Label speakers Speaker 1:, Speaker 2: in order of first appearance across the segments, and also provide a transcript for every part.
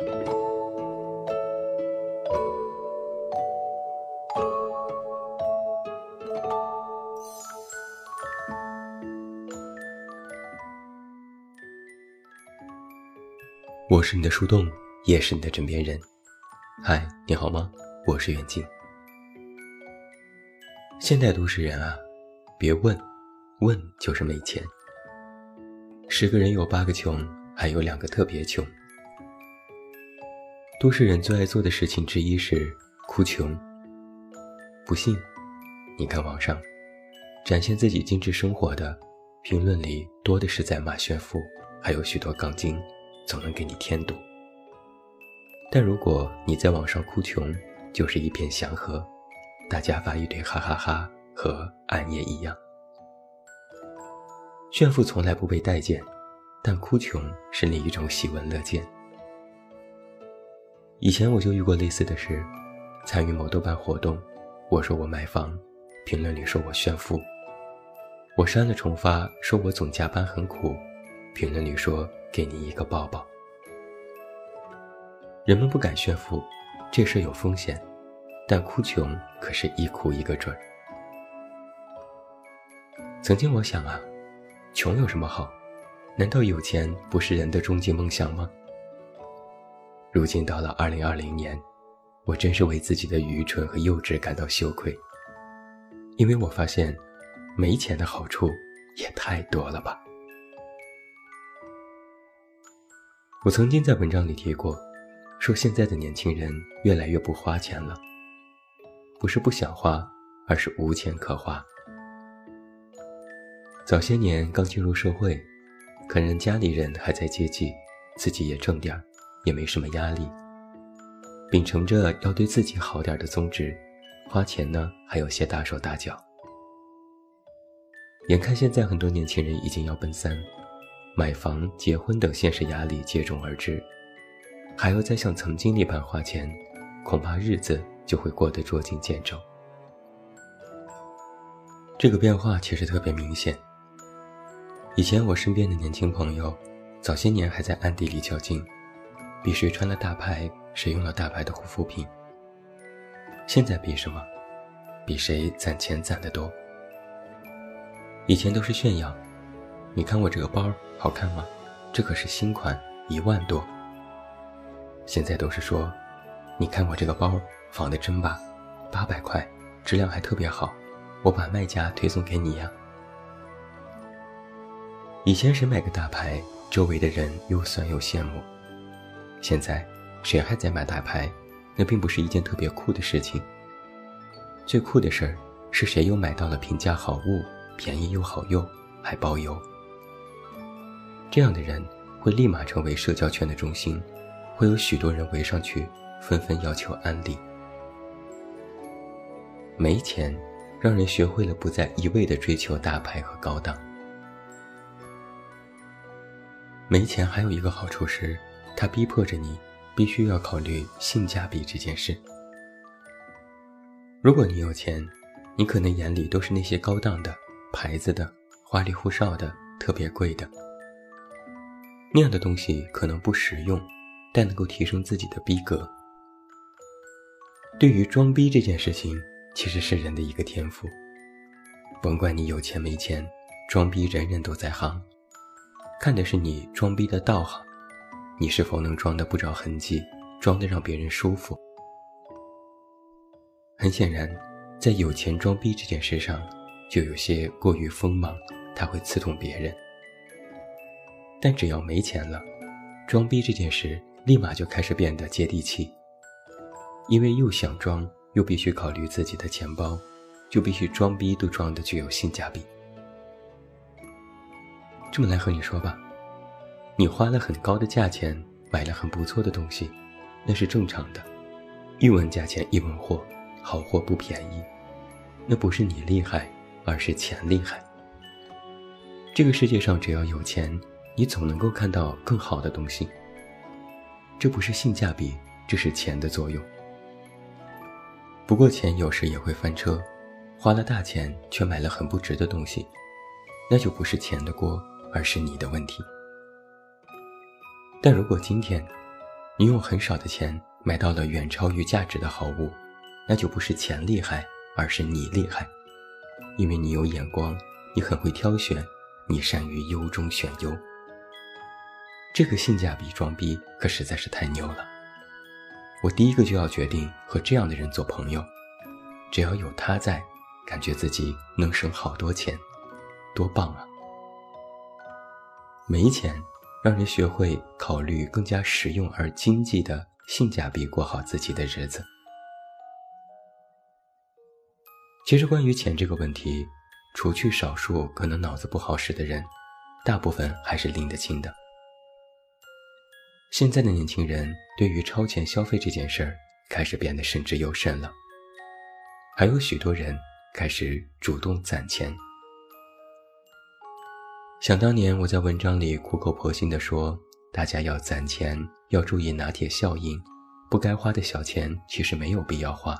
Speaker 1: 我是你的树洞，也是你的枕边人。嗨，你好吗？我是远近。现代都市人啊，别问，问就是没钱。十个人有八个穷，还有两个特别穷。都市人最爱做的事情之一是哭穷。不信，你看网上，展现自己精致生活的评论里多的是在骂炫富，还有许多杠精。总能给你添堵，但如果你在网上哭穷，就是一片祥和，大家发一堆哈哈哈和暗夜一样。炫富从来不被待见，但哭穷是另一种喜闻乐见。以前我就遇过类似的事，参与某豆瓣活动，我说我买房，评论里说我炫富；我删了重发，说我总加班很苦，评论里说。给你一个抱抱。人们不敢炫富，这事有风险，但哭穷可是一哭一个准。曾经我想啊，穷有什么好？难道有钱不是人的终极梦想吗？如今到了二零二零年，我真是为自己的愚蠢和幼稚感到羞愧，因为我发现，没钱的好处也太多了吧。我曾经在文章里提过，说现在的年轻人越来越不花钱了，不是不想花，而是无钱可花。早些年刚进入社会，可能家里人还在接济，自己也挣点儿，也没什么压力。秉承着要对自己好点的宗旨，花钱呢还有些大手大脚。眼看现在很多年轻人已经要奔三。买房、结婚等现实压力接踵而至，还要再像曾经那般花钱，恐怕日子就会过得捉襟见肘。这个变化其实特别明显。以前我身边的年轻朋友，早些年还在暗地里较劲，比谁穿了大牌，谁用了大牌的护肤品。现在比什么？比谁攒钱攒得多。以前都是炫耀。你看我这个包好看吗？这可是新款，一万多。现在都是说，你看我这个包仿的真吧，八百块，质量还特别好，我把卖家推送给你呀。以前谁买个大牌，周围的人又酸又羡慕。现在谁还在买大牌，那并不是一件特别酷的事情。最酷的事儿是谁又买到了平价好物，便宜又好用，还包邮。这样的人会立马成为社交圈的中心，会有许多人围上去，纷纷要求安利。没钱，让人学会了不再一味的追求大牌和高档。没钱还有一个好处是，它逼迫着你必须要考虑性价比这件事。如果你有钱，你可能眼里都是那些高档的、牌子的、花里胡哨的、特别贵的。那样的东西可能不实用，但能够提升自己的逼格。对于装逼这件事情，其实是人的一个天赋。甭管你有钱没钱，装逼人人都在行，看的是你装逼的道行，你是否能装得不着痕迹，装得让别人舒服。很显然，在有钱装逼这件事上，就有些过于锋芒，它会刺痛别人。但只要没钱了，装逼这件事立马就开始变得接地气。因为又想装，又必须考虑自己的钱包，就必须装逼都装的具有性价比。这么来和你说吧，你花了很高的价钱买了很不错的东西，那是正常的。一文价钱一文货，好货不便宜，那不是你厉害，而是钱厉害。这个世界上只要有钱。你总能够看到更好的东西，这不是性价比，这是钱的作用。不过钱有时也会翻车，花了大钱却买了很不值的东西，那就不是钱的锅，而是你的问题。但如果今天，你用很少的钱买到了远超于价值的好物，那就不是钱厉害，而是你厉害，因为你有眼光，你很会挑选，你善于优中选优。这个性价比装逼可实在是太牛了。我第一个就要决定和这样的人做朋友，只要有他在，感觉自己能省好多钱，多棒啊！没钱，让人学会考虑更加实用而经济的性价比，过好自己的日子。其实，关于钱这个问题，除去少数可能脑子不好使的人，大部分还是拎得清的。现在的年轻人对于超前消费这件事儿开始变得慎之又慎了，还有许多人开始主动攒钱。想当年我在文章里苦口婆心地说，大家要攒钱，要注意拿铁效应，不该花的小钱其实没有必要花。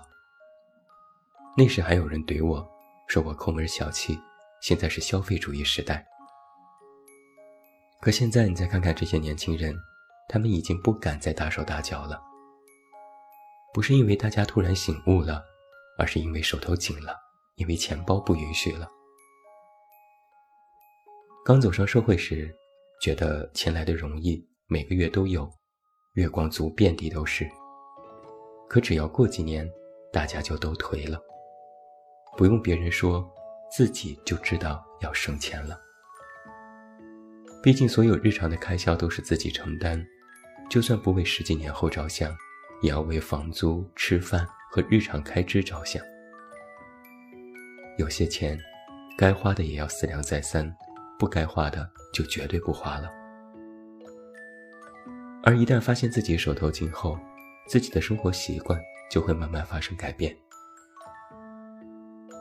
Speaker 1: 那时还有人怼我说我抠门小气，现在是消费主义时代。可现在你再看看这些年轻人。他们已经不敢再大手大脚了，不是因为大家突然醒悟了，而是因为手头紧了，因为钱包不允许了。刚走上社会时，觉得钱来的容易，每个月都有，月光族遍地都是。可只要过几年，大家就都颓了，不用别人说，自己就知道要省钱了。毕竟所有日常的开销都是自己承担。就算不为十几年后着想，也要为房租、吃饭和日常开支着想。有些钱，该花的也要思量再三，不该花的就绝对不花了。而一旦发现自己手头紧后，自己的生活习惯就会慢慢发生改变。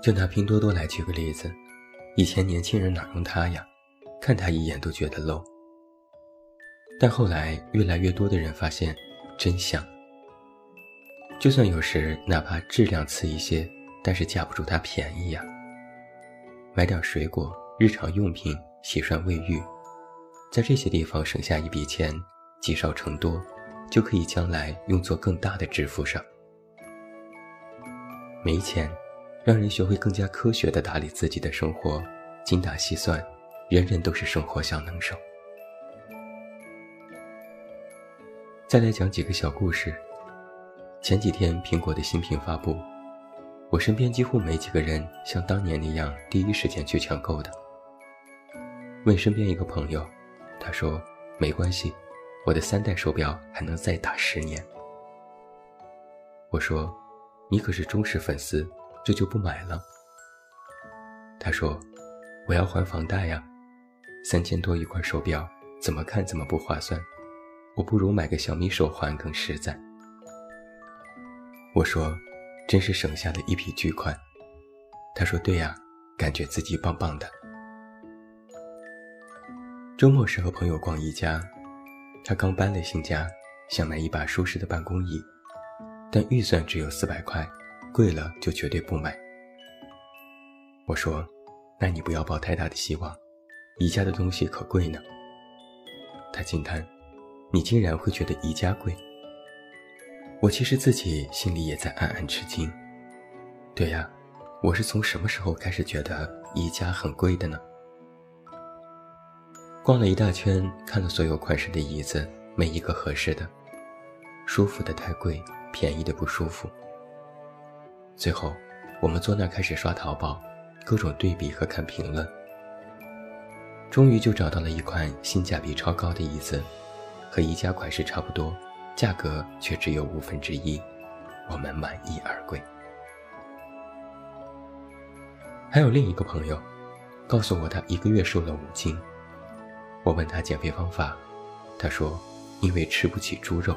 Speaker 1: 就拿拼多多来举个例子，以前年轻人哪用它呀？看它一眼都觉得 low。但后来，越来越多的人发现，真香。就算有时哪怕质量次一些，但是架不住它便宜呀。买点水果、日常用品、洗涮卫浴，在这些地方省下一笔钱，积少成多，就可以将来用作更大的支付上。没钱，让人学会更加科学的打理自己的生活，精打细算，人人都是生活小能手。再来讲几个小故事。前几天苹果的新品发布，我身边几乎没几个人像当年那样第一时间去抢购的。问身边一个朋友，他说没关系，我的三代手表还能再打十年。我说你可是忠实粉丝，这就不买了。他说我要还房贷呀，三千多一块手表，怎么看怎么不划算。我不如买个小米手环更实在。我说，真是省下了一笔巨款。他说：“对呀，感觉自己棒棒的。”周末时和朋友逛宜家，他刚搬了新家，想买一把舒适的办公椅，但预算只有四百块，贵了就绝对不买。我说：“那你不要抱太大的希望，宜家的东西可贵呢。”他惊叹。你竟然会觉得宜家贵？我其实自己心里也在暗暗吃惊。对呀，我是从什么时候开始觉得宜家很贵的呢？逛了一大圈，看了所有款式的椅子，没一个合适的，舒服的太贵，便宜的不舒服。最后，我们坐那开始刷淘宝，各种对比和看评论，终于就找到了一款性价比超高的椅子。和宜家款式差不多，价格却只有五分之一，我们满意而归。还有另一个朋友，告诉我他一个月瘦了五斤。我问他减肥方法，他说因为吃不起猪肉。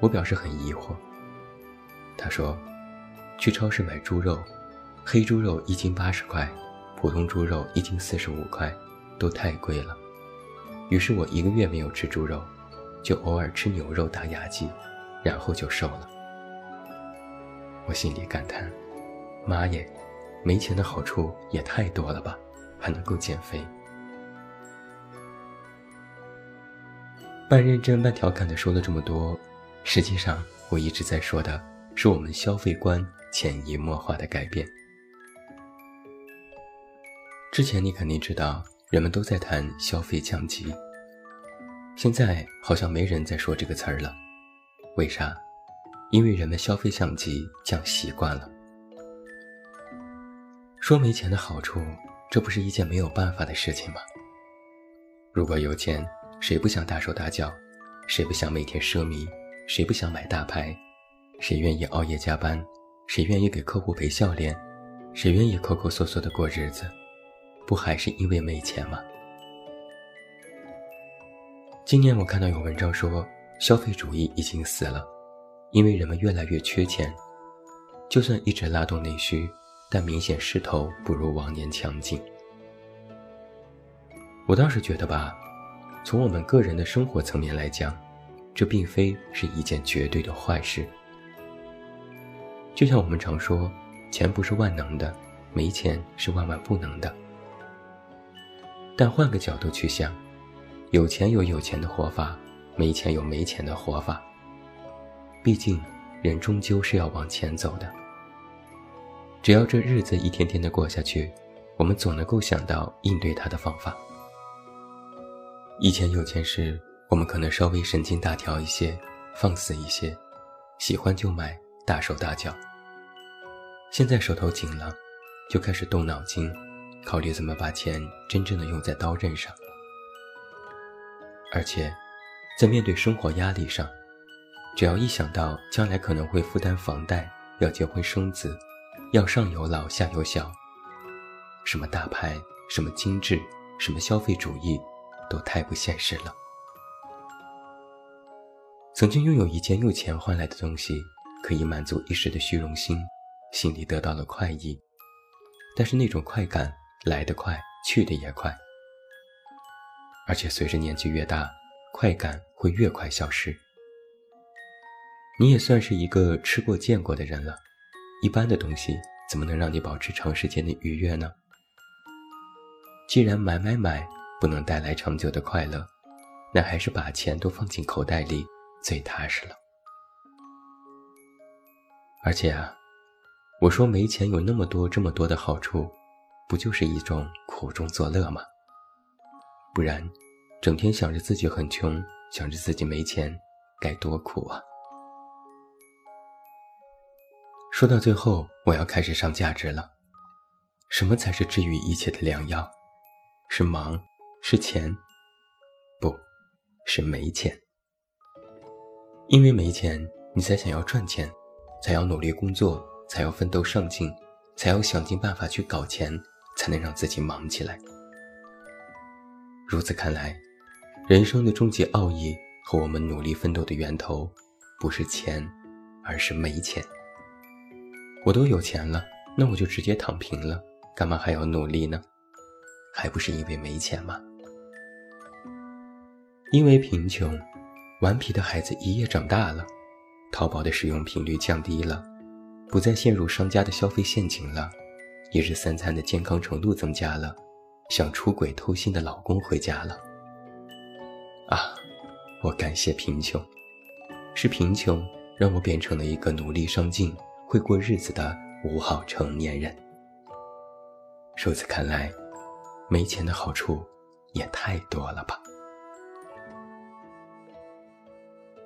Speaker 1: 我表示很疑惑。他说，去超市买猪肉，黑猪肉一斤八十块，普通猪肉一斤四十五块，都太贵了。于是我一个月没有吃猪肉，就偶尔吃牛肉打牙祭，然后就瘦了。我心里感叹：妈耶，没钱的好处也太多了吧，还能够减肥。半认真半调侃的说了这么多，实际上我一直在说的是我们消费观潜移默化的改变。之前你肯定知道，人们都在谈消费降级，现在好像没人在说这个词儿了。为啥？因为人们消费降级降习惯了。说没钱的好处，这不是一件没有办法的事情吗？如果有钱，谁不想大手大脚？谁不想每天奢靡？谁不想买大牌？谁愿意熬夜加班？谁愿意给客户赔笑脸？谁愿意抠抠缩缩的过日子？不还是因为没钱吗？今年我看到有文章说，消费主义已经死了，因为人们越来越缺钱，就算一直拉动内需，但明显势头不如往年强劲。我倒是觉得吧，从我们个人的生活层面来讲，这并非是一件绝对的坏事。就像我们常说，钱不是万能的，没钱是万万不能的。但换个角度去想，有钱有有钱的活法，没钱有没钱的活法。毕竟，人终究是要往前走的。只要这日子一天天的过下去，我们总能够想到应对它的方法。以前有钱时，我们可能稍微神经大条一些，放肆一些，喜欢就买，大手大脚。现在手头紧了，就开始动脑筋。考虑怎么把钱真正的用在刀刃上，而且，在面对生活压力上，只要一想到将来可能会负担房贷、要结婚生子、要上有老下有小，什么大牌、什么精致、什么消费主义，都太不现实了。曾经拥有一件用钱换来的东西，可以满足一时的虚荣心，心里得到了快意，但是那种快感。来得快，去得也快，而且随着年纪越大，快感会越快消失。你也算是一个吃过见过的人了，一般的东西怎么能让你保持长时间的愉悦呢？既然买买买不能带来长久的快乐，那还是把钱都放进口袋里最踏实了。而且啊，我说没钱有那么多这么多的好处。不就是一种苦中作乐吗？不然，整天想着自己很穷，想着自己没钱，该多苦啊！说到最后，我要开始上价值了。什么才是治愈一切的良药？是忙？是钱？不，是没钱。因为没钱，你才想要赚钱，才要努力工作，才要奋斗上进，才要想尽办法去搞钱。才能让自己忙起来。如此看来，人生的终极奥义和我们努力奋斗的源头，不是钱，而是没钱。我都有钱了，那我就直接躺平了，干嘛还要努力呢？还不是因为没钱吗？因为贫穷，顽皮的孩子一夜长大了，淘宝的使用频率降低了，不再陷入商家的消费陷阱了。一日三餐的健康程度增加了，想出轨偷腥的老公回家了。啊，我感谢贫穷，是贫穷让我变成了一个努力上进、会过日子的五好成年人。如此看来，没钱的好处也太多了吧？